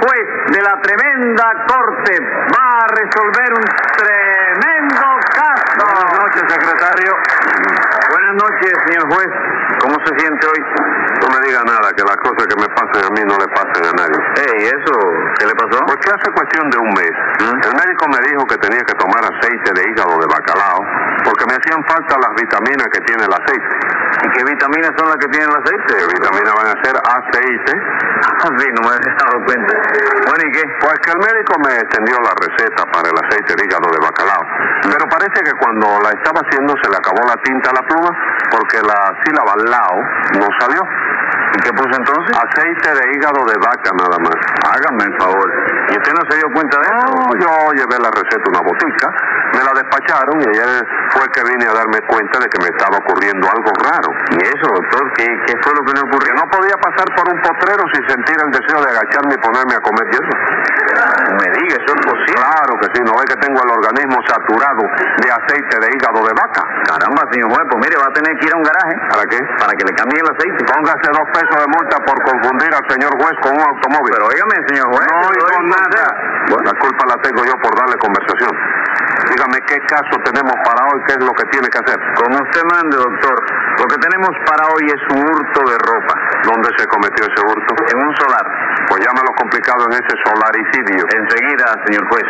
juez de la tremenda corte va a resolver un tremendo caso. Buenas noches, secretario. Buenas noches, señor juez. ¿Cómo se siente hoy? No me diga nada, que las cosas que me pasen a mí no le pasen a nadie. Ey, ¿eso? ¿Qué le pasó? Pues que hace cuestión de un mes, ¿Mm? el médico me dijo que tenía que tomar aceite de hígado de bacalao porque me hacían falta las vitaminas que tiene el aceite. ¿Y qué vitaminas son las que tiene el aceite? ¿Qué vitaminas van a ser aceite? No me he dado cuenta. Bueno, ¿y qué? Pues que el médico me extendió la receta para el aceite de hígado de bacalao. Pero parece que cuando la estaba haciendo se le acabó la tinta a la pluma porque la sílaba lao no salió. ¿Y qué puso entonces? Aceite de hígado de vaca nada más. Hágame el favor. ¿Y usted no se dio cuenta de eso? No, yo llevé la receta a una botica, me la despacharon y ayer fue que vine a darme cuenta de que me estaba ocurriendo algo raro. ¿Y eso, doctor? ¿Qué, qué fue lo que le ocurrió? No podía pasar por un potrero sin sentir el deseo de agacharme y ponerme a comer hierro. Me diga, ¿eso es posible? Claro que sí, no ve que tengo el organismo saturado de aceite de hígado de vaca. Caramba, señor juez, pues mire, va a tener que ir a un garaje. ¿Para qué? Para que le cambien el aceite. Póngase dos pesos de multa por confundir al señor juez con un automóvil. Pero óigame, señor juez. no oigo nada. consejo. La culpa la tengo yo por darle conversación. Dígame qué caso tenemos para hoy, qué es lo que tiene que hacer. Como usted mande, doctor. Lo que tenemos para hoy es un hurto de ropa. ¿Dónde se cometió ese hurto? En un solar. Pues llámalo complicado en ese solaricidio. Enseguida, señor juez.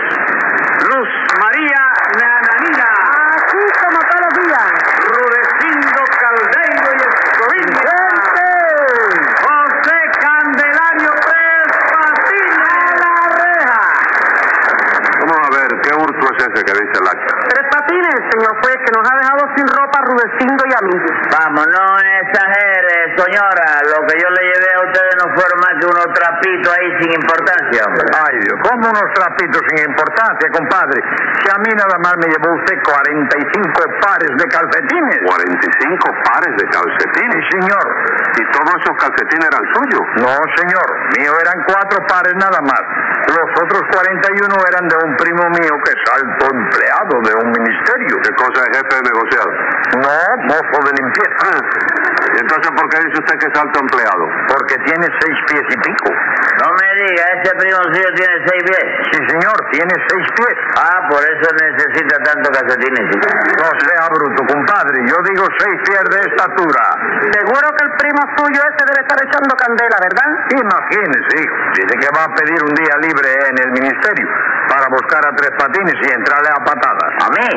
Luz María Nananina. Aquí como todos los días. Rudecindo Caldeiro y Escoviña. José Candelario Tres Patines. ¡A la reja! Vamos a ver, ¿qué hurto es ese que dice el acta? Tres patines, señor juez, que nos ha dejado sin ropa a Rudecindo y a mí. Vamos, no exagere, señora. Lo que yo le llevé a ustedes no fueron más que unos trapitos ahí sin importancia, hombre. Ay, Dios, ¿cómo unos trapitos sin importancia, compadre? Si a mí nada más me llevó usted 45 pares de calcetines. 45 pares de calcetines. Sí, señor. ¿Y todos esos calcetines eran suyos? No, señor. Mío eran cuatro pares nada más. Los otros 41 eran de un primo mío que es alto empleado de un ministerio. ¿Qué cosa es jefe de negociado? No, mozo de limpieza. Ah, ¿Y entonces por qué dice usted que es alto empleado? Porque tiene seis pies y pico. No me diga, ese primo suyo tiene seis pies. Sí, señor, tiene seis pies. Ah, por eso necesita tanto calcetines. ¿sí? No sea bruto, compadre. Yo digo seis pies de estatura. Seguro que el primo suyo ese debe estar echando candela, ¿verdad? Imagínese, hijo. Dice que va a pedir un día libre en el ministerio para buscar a tres patines y entrarle a patadas. ¿A mí?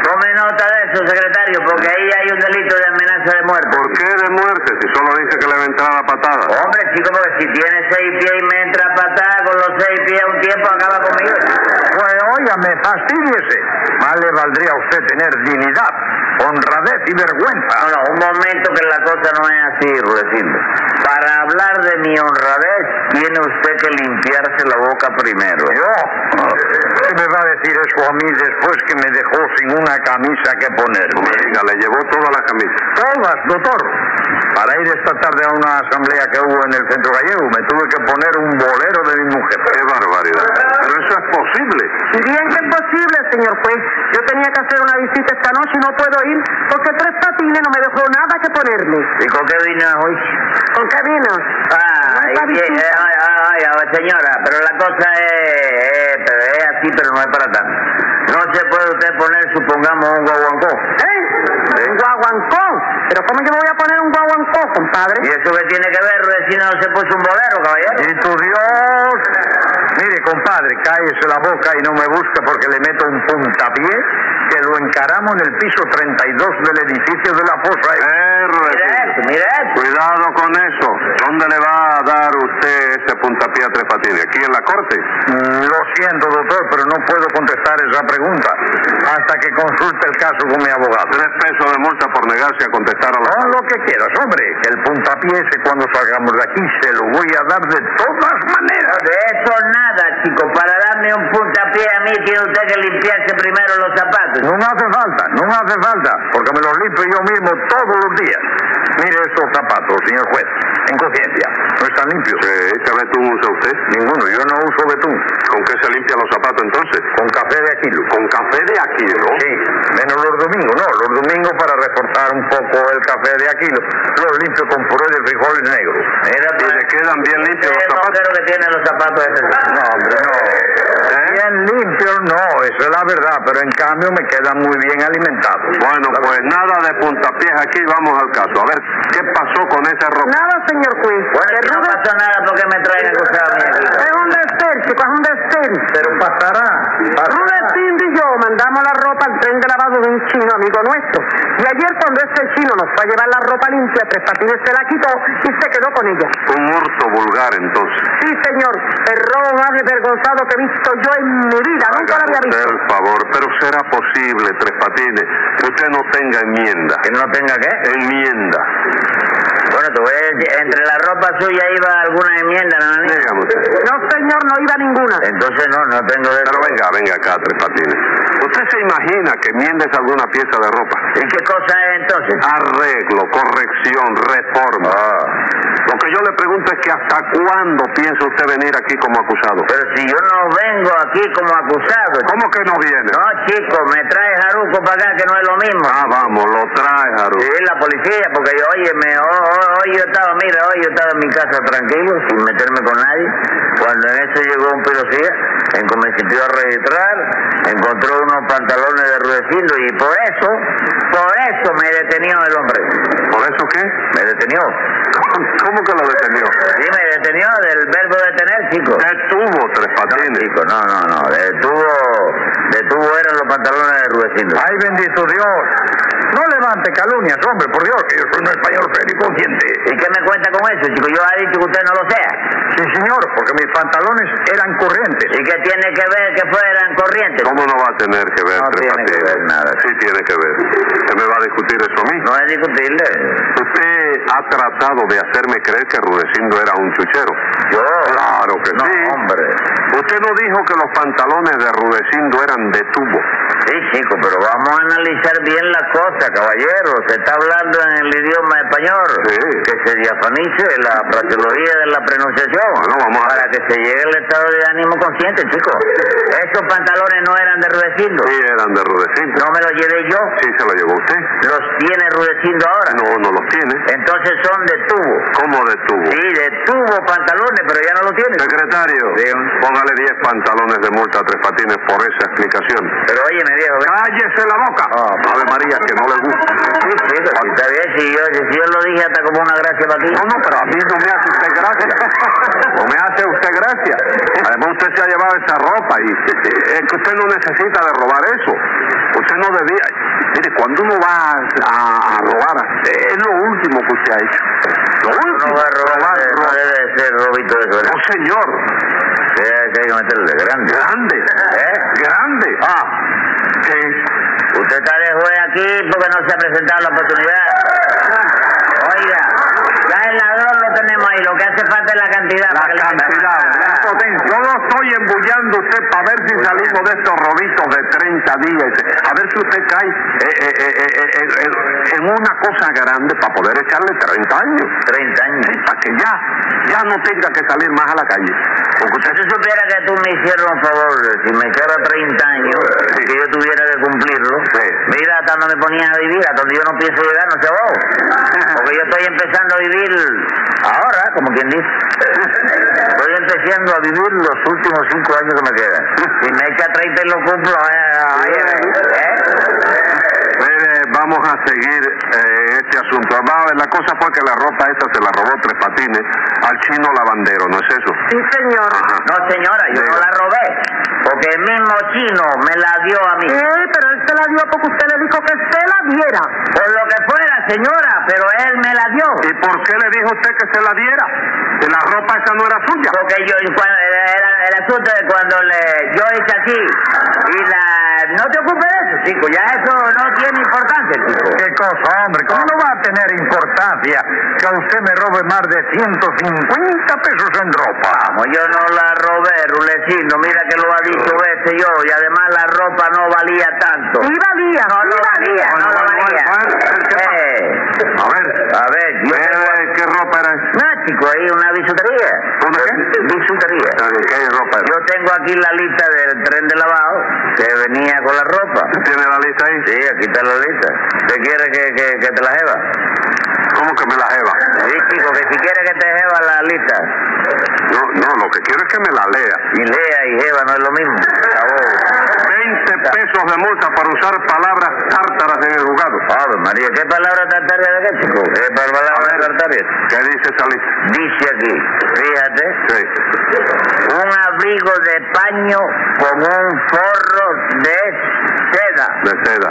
Tome nota de eso, secretario, porque ahí hay un delito de amenaza de muerte. ¿Por qué de muerte si solo dice que le va a entrar a patada? Hombre, chico, porque si tiene seis pies y me entra a patada con los seis pies un tiempo, acaba conmigo. Pues óigame, fastidiese. Más le valdría a usted tener dignidad, honradez y vergüenza. No, no, un momento que la cosa no es así, Rudecindo. Para hablar de mi honradez, tiene usted que limpiarse la boca primero. Yo, ¿qué me va a decir eso a mí después que me dejó sin una camisa que poner? Me diga, le llevó toda la camisa. Todas, doctor. Para ir esta tarde a una asamblea que hubo en el centro gallego, me tuve que poner un bolero de mi mujer. ¡Qué barbaridad! Pero eso es posible. Bien que es posible, señor juez. Yo tenía que hacer una visita esta noche y no puedo ir porque tres patines no me dejó nada que ponerme. ¿Y con qué vino hoy? ¿Con qué vino? Ah, No y que- eh, ay, ay, ay, señora, pero la cosa es, es, pero es así, pero no es para tanto. No se puede usted poner, supongamos, un guaguancó. ¿Eh? Un guaguancó. ¿Pero cómo yo me voy a poner un guaguancó, compadre? ¿Y eso qué tiene que ver, vecino? Se puso un bolero, caballero. ¡Y tu Dios! Mire, compadre, cállese la boca y no me busque porque le meto un puntapié que lo encaramos en el piso 32 del edificio de la fosa. Eh, mira eso. Cuidado con eso. ¿Dónde le va a dar usted ese puntapié a tres patines? ¿Aquí en la corte? Mm, Lo siento, doctor, pero no puedo contestar esa pregunta hasta que consulte el caso con mi abogado. Tres pesos de multa por negarse a contestar a la... No lo que quieras, hombre. El puntapié ese cuando salgamos de aquí se lo voy a dar de todas maneras. De eso nada, chico. Para darme un puntapié a mí tiene usted que limpiarse primero los zapatos. No me hace falta, no me hace falta, porque me los limpio yo mismo todos los días. Mire estos zapatos, señor juez, en conciencia, no están limpios. Eh, ¿Qué betún usa usted? Ninguno, yo no uso betún. ¿Con qué se limpia los zapatos entonces? Con café de aquilo. Con café de aquilo. Sí, menos los domingos, no, los domingos para reforzar un poco el café de aquilo. Los limpio con puré de frijoles negros. Mira, Y le quedan bien limpios los ¿Qué zapatos. que tiene los zapatos ese? No, hombre, no. ¿Eh? Bien limpio, no, eso es la verdad, pero en cambio me quedan muy bien alimentados. Bueno, pues nada de puntapiés aquí, vamos al caso. Ver, ¿qué pasó con esa ropa? Nada, señor juez. Bueno, si no pasó nada, ¿por qué me traen acusado? Es un destel, chico, es un destel. Pero pasará. pasará. Rudecindo y yo mandamos la ropa al tren de lavado de un chino amigo nuestro. Y ayer cuando ese chino nos fue a llevar la ropa limpia, Tres Patines se la quitó y se quedó con ella. Un hurto vulgar, entonces. Sí, señor, el robo más desvergonzado que he visto yo en mi vida. Nunca lo había usted visto. el favor, pero será posible, Tres Patines, que usted no tenga enmienda. ¿Que no tenga qué? Enmienda. Bueno, tú ves, entre la ropa suya iba alguna enmienda, ¿no? niña? Dígame usted. No, señor, no iba ninguna. Entonces no, no tengo de Pero venga, venga acá, Tres Patines. ¿Usted se imagina que enmiendes alguna pieza de ropa? ¿Y qué cosa es entonces? Arreglo, corrección, reforma. Ah. Lo que yo le pregunto es que hasta cuándo piensa usted venir aquí como acusado. Pero si yo no vengo aquí como acusado. ¿Cómo que no viene? No, chico, me trae Jaruco para acá, que no es lo mismo. Ah, vamos, lo trae, Haru. Sí, la policía, porque yo, oye, me, hoy, hoy yo estaba, mira, hoy yo estaba en mi casa tranquilo, sin meterme con nadie, cuando en eso llegó un policía, en que me sintió a registrar, encontró unos pantalones de Rudecindo y por eso, por eso me detenió el hombre. ¿Por eso qué? Me detenió. ¿Cómo que lo detenió? Sí, me detenió del verbo detener, chico. Detuvo Tres No, Patines. chico, no, no, no. Detuvo, detuvo eran los pantalones de Rudecindo. Ay, bendito Dios. No levante calumnias, hombre, por Dios, que yo soy un español serio y consciente. ¿Y qué me cuenta con eso, chico? Yo ha dicho que usted no lo sea. Sí, señor, porque mis pantalones eran corrientes. ¿Y qué tiene que ver que ¿Cómo no va a tener que ver No Tres tiene que ver nada. Sí tiene que ver. ¿Usted me va a discutir eso a mí? No es discutible. Usted ha tratado de hacerme creer que Rudecindo era un chuchero. Yo. Claro que no, sí. hombre. Usted no dijo que los pantalones de Rudecindo eran de tubo. Sí, chico, pero vamos a analizar bien la cosa, caballero. Se está hablando en el idioma español. Sí. Que se diafanice la fraseología de la pronunciación. Bueno, vamos a Para que se llegue al estado de ánimo consciente, chico. Esos pantalones no eran de Rudecindo. Sí, eran de Rudecindo. No me los llevé yo. Sí, se lo llevó usted. Los tiene Rudecindo ahora. No, no los tiene. Entonces son de tubo. ¿Cómo de tubo? Sí, de tubo pantalones, pero ya no lo tiene. Secretario, póngale 10 pantalones de multa a Tres Patines por esa explicación. Pero oye, me viejo. ¡Cállese la boca! Ah. Ave María, que no le gusta. Sí, sí, si está bien, si yo, si yo lo dije hasta como una gracia para ti. No, no, pero a mí no me hace usted gracia. No me hace usted gracia. Además, llevado esa ropa y es que usted no necesita de robar eso. Usted no debía. Mire, cuando uno va a, a robar, es lo último que usted ha hecho. Lo No último. va a robar, no debe de ser robito de eso, No, ¿verdad? señor. Sí, hay que meterle grande. Grande. ¿Eh? Grande. Ah, ¿Qué? usted está de juez aquí porque no se ha presentado la oportunidad. Oiga, ya el ladrón lo tenemos ahí, lo que hace falta es la cantidad. La para que le cantidad, la potencia. Yo lo estoy embullando usted para ver si salimos de estos robitos de 30 días. A ver si usted cae eh, eh, eh, eh, eh, eh, en una cosa grande para poder echarle 30 años. 30 años. Sí, para que ya, ya no tenga que salir más a la calle. Porque usted Si supiera que tú me hicieras un favor, si me echara 30 años, y que yo tuviera que cumplirlo, Sí. mira hasta donde me ponía a vivir, hasta donde yo no pienso llegar, no sé vos. Porque yo estoy empezando a vivir ahora, como quien dice. Estoy empezando a vivir los últimos 5 años que me quedan. Si me echa 30 y lo cumplo, eh, ¿eh? Mire, vamos a seguir eh, este asunto. Va, La cosa fue que la ropa esa se la robó Tres Patines al chino lavandero, ¿no es eso? Sí, señor. No, señora, yo no la robé. Porque el mismo chino me la dio a mí. Sí, pero él se la dio porque usted dijo que se la diera. Por lo que fuera, señora, pero él me la dio. ¿Y por qué le dijo usted que se la diera? Que la ropa esa no era suya. Porque yo, cuando- era el asunto de cuando le, yo hice así, y la, no te ocupes chico, ya eso no tiene importancia, chico. ¿Qué cosa, hombre? ¿Cómo no va a tener importancia que a usted me robe más de 150 pesos en ropa? Vamos, yo no la robé, Rulecino, mira que lo ha dicho veces yo, y además la ropa no valía tanto. Sí valía, No sí valía, no Bueno, valía. Eh, A ver, a ver, yo eh, ¿qué ropa era? Chico, ahí una bisutería. ¿Una qué? Bisutería. ¿Qué ropa era? Yo tengo aquí la lista del tren de lavado que venía con la ropa. ¿Tiene la lista ahí? Sí, aquí está la lista. ¿Usted quiere que, que, que te la jeva? ¿Cómo que me la jeva? Sí, quiere que te jeva la lista. No, no, lo que quiero es que me la lea. Y lea y jeva no es lo mismo. 20 pesos de multa por usar palabras tártaras en el juzgado. Ave María, ¿qué palabra tartaria de qué, chico? ¿Qué palabra tartaria? ¿Qué dice esa lista? Dice aquí, fíjate, Sí. un abrigo de paño con un forro de seda, De seda.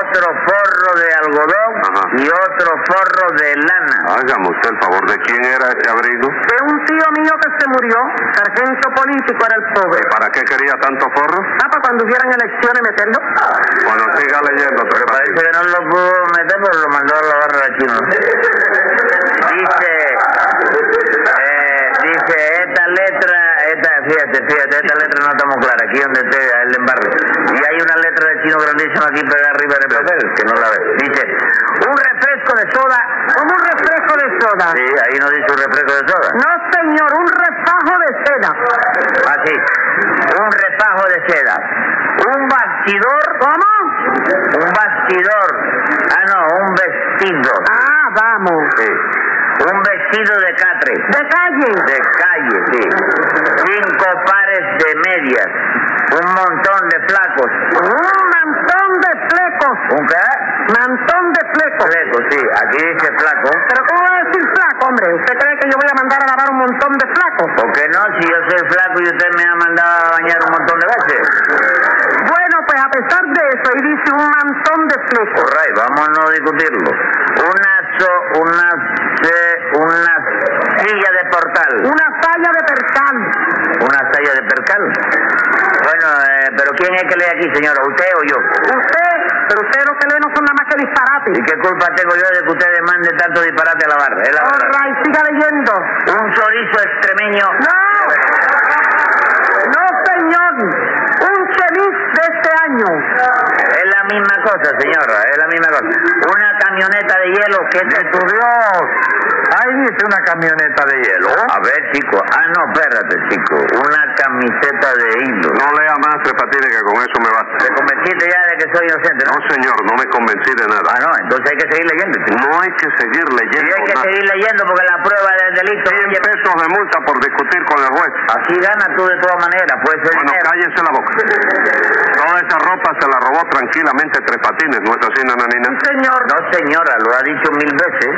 otro forro de algodón. Y otro forro de lana. Hágame usted el favor. ¿De quién era ese abrigo? De un tío mío que se murió, sargento político era el pobre. ¿Para qué quería tanto forro? Ah, para cuando hubieran elecciones meterlo. Bueno, siga leyendo. Tres Parece que no lo pudo meter porque lo mandó a la barra de. Dice, eh, dice, esta letra, esta, fíjate, fíjate, esta letra no está muy clara, aquí donde esté el embargo. Y hay una letra de chino grandísima aquí pegada arriba del papel, que no la ve. Dice, un refresco de soda, Como un refresco de soda. sí, ahí no dice un refresco de soda. No, señor, un refajo de seda. Así, un refajo de seda, un bastidor, ¿Cómo? un bastidor, ah no, un vestido. Ah, vamos. Sí. Un vestido de catre. De calle. De calle, sí. Cinco pares de medias. Un montón de flacos. Un mantón de flecos. ¿Un qué? Mantón de flecos. Fleco, sí. Aquí dice flaco. Pero ¿cómo va a decir flaco, hombre? ¿Usted cree que yo voy a mandar a lavar un montón de flacos? ¿Por qué no? Si yo soy flaco y usted me ha mandado a bañar un montón de veces. A pesar de eso, ahí dice un mantón de. Por ahí, vamos a no discutirlo. Una, so, una, se- una silla de portal. Una talla de percal. Una silla de percal. Bueno, eh, pero ¿quién es que lee aquí, señora? ¿Usted o yo? Usted, pero usted lo que lee no son nada más que disparates. ¿Y qué culpa tengo yo de que usted demande tanto disparate a la barra? Es la All right, siga leyendo. Un chorizo extremeño. No, señor. Un chemis Es la misma cosa, señora, es la misma cosa. Una camioneta de hielo que ¡Tu Dios! Ahí dice una camioneta de hielo. A ver, chico. Ah, no, espérate, chico. Una camiseta de hilo. No lea más Tres Patines que con eso me basta. ¿Te convenciste ya de que soy inocente, No, no? señor, no me convencí de nada. Ah, no, entonces hay que seguir leyendo, chico. No hay que seguir Y leyendo hay que nada. seguir leyendo porque la prueba del delito... 100 oye, pesos de multa por discutir con el juez. Así gana tú de todas maneras, puede ser Bueno, dinero. cállese la boca. Toda esa ropa se la robó tranquilamente Tres Patines, ¿no es así, nananina? Sí, señor. No, señora, lo ha dicho mil veces.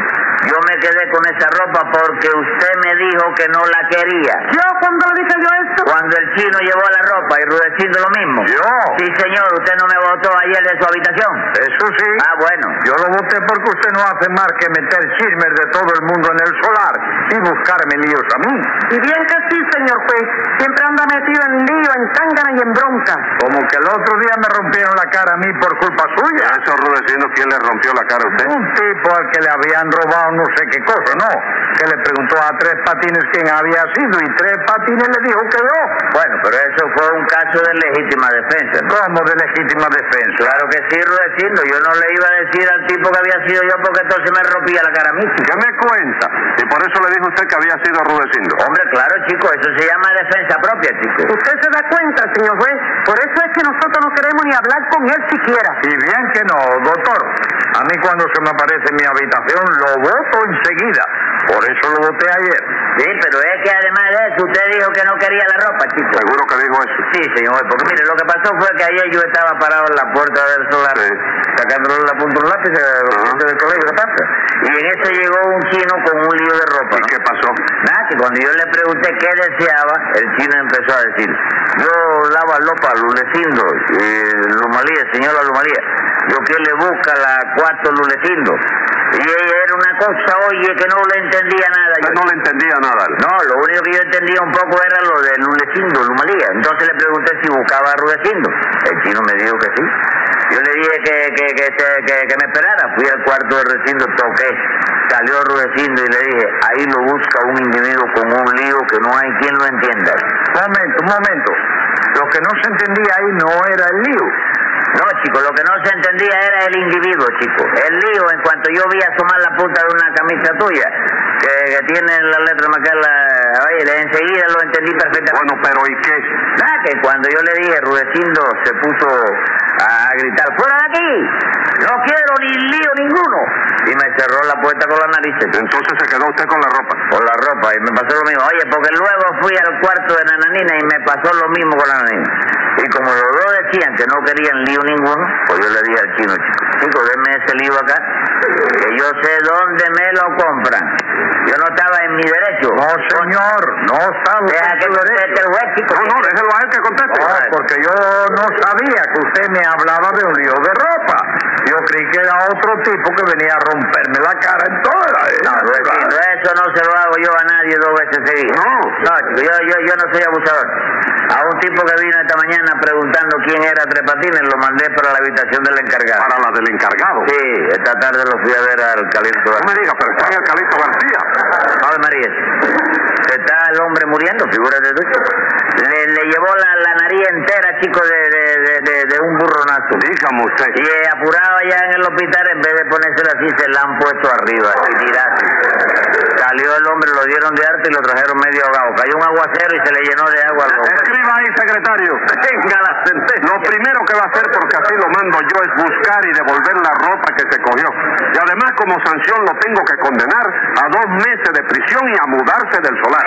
Yo me quedé con esa ropa porque usted me dijo que no la quería. Yo, cuando le yo Cuando el chino llevó la ropa y Rudecindo lo mismo. ¿Yo? Sí, señor, usted no me votó ayer de su habitación. Eso sí. Ah, bueno. Yo lo voté porque usted no hace más que meter chismes de todo el mundo en el solar y buscarme líos a mí. y bien que sí, señor juez, siempre anda metido en lío, en cángana y en bronca. Como que el otro día me rompieron la cara a mí por culpa suya. A eso Rudecindo, ¿quién le rompió la cara a usted? Un tipo al que le habían robado no sé qué cosa, ¿no? Que le preguntó a Tres Patines quién había sido y Tres Patines le dijo que yo. Bueno, pero eso fue un caso de legítima defensa. ¿no? Como de legítima defensa. Claro que sí, Rudecindo. Yo no le iba a decir al tipo que había sido yo porque entonces me rompía la cara a mí. ¿Qué me cuenta? Y por eso le dijo usted que había sido Rudecindo. Hombre, claro, chico, eso se llama defensa propia, chico. Usted se da cuenta, señor juez, por eso es que nosotros no queremos ni hablar con él siquiera. Y bien que no, doctor. A mí cuando se me aparece en mi habitación lo voto enseguida. Por eso lo voté ayer. Sí, pero es que además de eso, usted dijo que no quería la ropa, chico. Seguro que dijo eso. Sí, señor, porque mire, lo que pasó fue que ayer yo estaba parado en la puerta del solar, Sí. sacándole la punta de un lápiz Ajá. del colegio, ¿qué pasa? Y en eso llegó un chino con un lío de ropa. ¿Y qué pasó? Nada, que cuando yo le pregunté qué deseaba, el chino empezó a decir, yo lava lopa, lulecindo, y Lumalía, señora Lumalía, yo que le busca la cuarto lulecindo. Y ella era una cosa, oye, que no le entendía nada. Yo- no le entendía nada. no, lo único que yo entendía un poco era lo de Lulecindo, Lumalía. Entonces le pregunté si buscaba a Rudecindo. El chino me dijo que sí. Yo le dije que, que, que, me esperara. Fui al cuarto de Rudecindo, toqué. Salió Rudecindo y le dije, ahí lo busca un individuo con un lío que no hay quien lo entienda. Momento, un momento. Lo que no se entendía ahí no era el lío. No, chico, lo que no se entendía era el individuo, chico. El lío, en cuanto yo vi asomar la punta de una camisa tuya, que, que tiene la letra Macala, oye, enseguida lo entendí perfectamente. Bueno, pero ¿y qué? Nada, que cuando yo le dije, Rudecindo se puso a gritar, ¡fuera de aquí! No quiero ni lío ninguno. Y me cerró la puerta con la nariz. Entonces se quedó usted con la ropa. Con la ropa y me pasó lo mismo. Oye, porque luego fui al cuarto de Nananina y me pasó lo mismo con la Nananina. Y como los dos decían que no querían lío ninguno, pues yo le dije al chino, chico, denme ese lío acá, que yo sé dónde me lo compran. Yo no estaba en mi derecho. No, señor, no sabe. Deja que conteste el juez, chico. No, no, déjelo a él que conteste. No, porque yo no sabía que usted me hablaba de un lío de ropa. Yo creí que era otro tipo que venía a romperme la cara en toda la... No, Luisito, eso no se lo hago yo a nadie dos veces seguidas. No. No, chico, yo, yo, yo no soy abusador. A un tipo que vino esta mañana preguntando quién era Tres Patines, lo mandé para la habitación del encargado. Para la del encargado. Sí, esta tarde lo fui a ver al Calixto No me García. diga, pero está en el Calixto García. Ave María. Está el hombre muriendo, figúrate tú. Le, le llevó la, la nariz entera, chico, de, de, de, de, de un burronazo. Dígame usted. Y eh, apurado allá en el hospital, en vez de ponérsela así, se la han puesto arriba, y tirarse. Salió el hombre, lo dieron de arte y lo trajeron medio ahogado. Cayó un aguacero y se le llenó de agua al hombre. Escriba ahí, secretario. Venga la sentencia. Lo primero que va a hacer, porque así lo mando yo, es buscar y devolver la ropa que se cogió. Y además, como sanción, lo tengo que condenar a dos meses de prisión y a mudarse del solar.